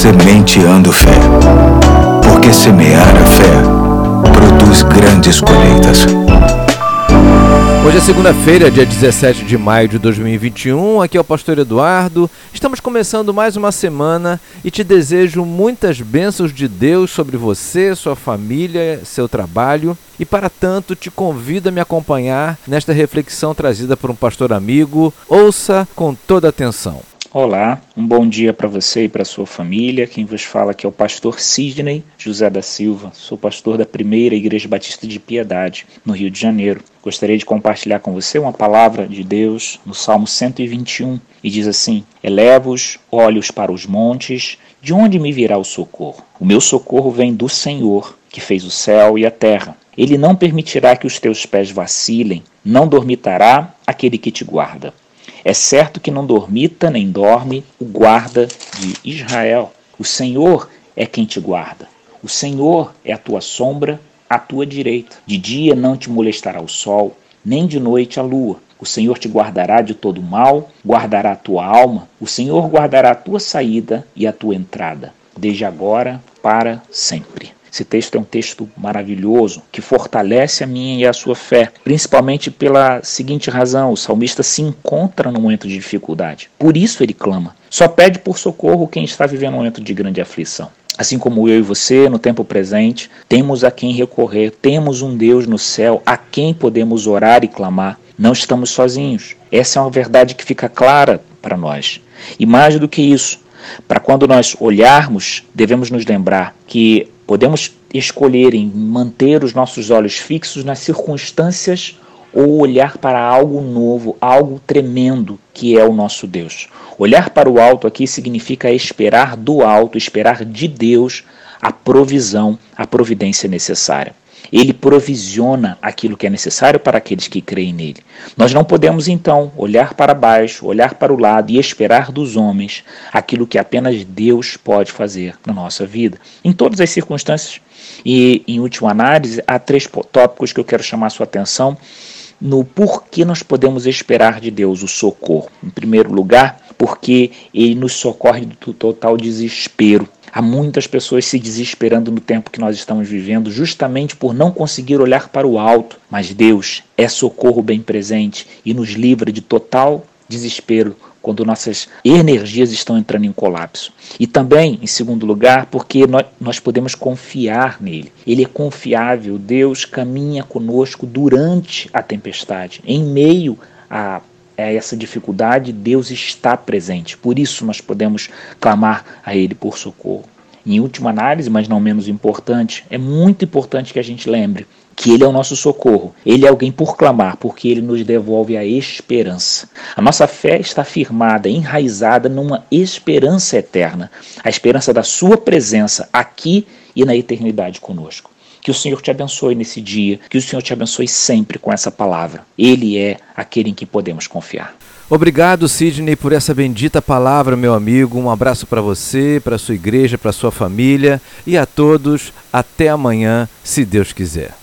Sementeando Fé. Porque semear a fé produz grandes colheitas. Hoje é segunda-feira, dia 17 de maio de 2021. Aqui é o Pastor Eduardo. Estamos começando mais uma semana e te desejo muitas bênçãos de Deus sobre você, sua família, seu trabalho. E para tanto, te convido a me acompanhar nesta reflexão trazida por um pastor amigo. Ouça com toda atenção. Olá, um bom dia para você e para sua família. Quem vos fala aqui é o pastor Sidney José da Silva. Sou pastor da primeira Igreja Batista de Piedade, no Rio de Janeiro. Gostaria de compartilhar com você uma palavra de Deus no Salmo 121 e diz assim: Eleva os olhos para os montes, de onde me virá o socorro? O meu socorro vem do Senhor, que fez o céu e a terra. Ele não permitirá que os teus pés vacilem, não dormitará aquele que te guarda. É certo que não dormita nem dorme o guarda de Israel. O Senhor é quem te guarda. O Senhor é a tua sombra à tua direita. De dia não te molestará o sol, nem de noite a lua. O Senhor te guardará de todo mal, guardará a tua alma. O Senhor guardará a tua saída e a tua entrada, desde agora para sempre. Esse texto é um texto maravilhoso que fortalece a minha e a sua fé, principalmente pela seguinte razão: o salmista se encontra num momento de dificuldade. Por isso ele clama. Só pede por socorro quem está vivendo um momento de grande aflição. Assim como eu e você, no tempo presente, temos a quem recorrer, temos um Deus no céu a quem podemos orar e clamar. Não estamos sozinhos. Essa é uma verdade que fica clara para nós. E mais do que isso, para quando nós olharmos, devemos nos lembrar que podemos escolher em manter os nossos olhos fixos nas circunstâncias ou olhar para algo novo, algo tremendo que é o nosso Deus. Olhar para o alto aqui significa esperar do alto, esperar de Deus a provisão, a providência necessária. Ele provisiona aquilo que é necessário para aqueles que creem nele. Nós não podemos então olhar para baixo, olhar para o lado e esperar dos homens aquilo que apenas Deus pode fazer na nossa vida. Em todas as circunstâncias e, em última análise, há três tópicos que eu quero chamar a sua atenção no porquê nós podemos esperar de Deus o socorro. Em primeiro lugar, porque ele nos socorre do total desespero. Há muitas pessoas se desesperando no tempo que nós estamos vivendo, justamente por não conseguir olhar para o alto. Mas Deus é socorro bem presente e nos livra de total desespero quando nossas energias estão entrando em colapso. E também, em segundo lugar, porque nós, podemos confiar nele. Ele é confiável, Deus caminha conosco durante a tempestade, em meio a é essa dificuldade, Deus está presente. Por isso nós podemos clamar a Ele por socorro. Em última análise, mas não menos importante, é muito importante que a gente lembre que Ele é o nosso socorro. Ele é alguém por clamar, porque Ele nos devolve a esperança. A nossa fé está firmada, enraizada numa esperança eterna a esperança da Sua presença aqui e na eternidade conosco. Que o Senhor te abençoe nesse dia, que o Senhor te abençoe sempre com essa palavra. Ele é aquele em que podemos confiar. Obrigado, Sidney, por essa bendita palavra, meu amigo. Um abraço para você, para sua igreja, para sua família e a todos. Até amanhã, se Deus quiser.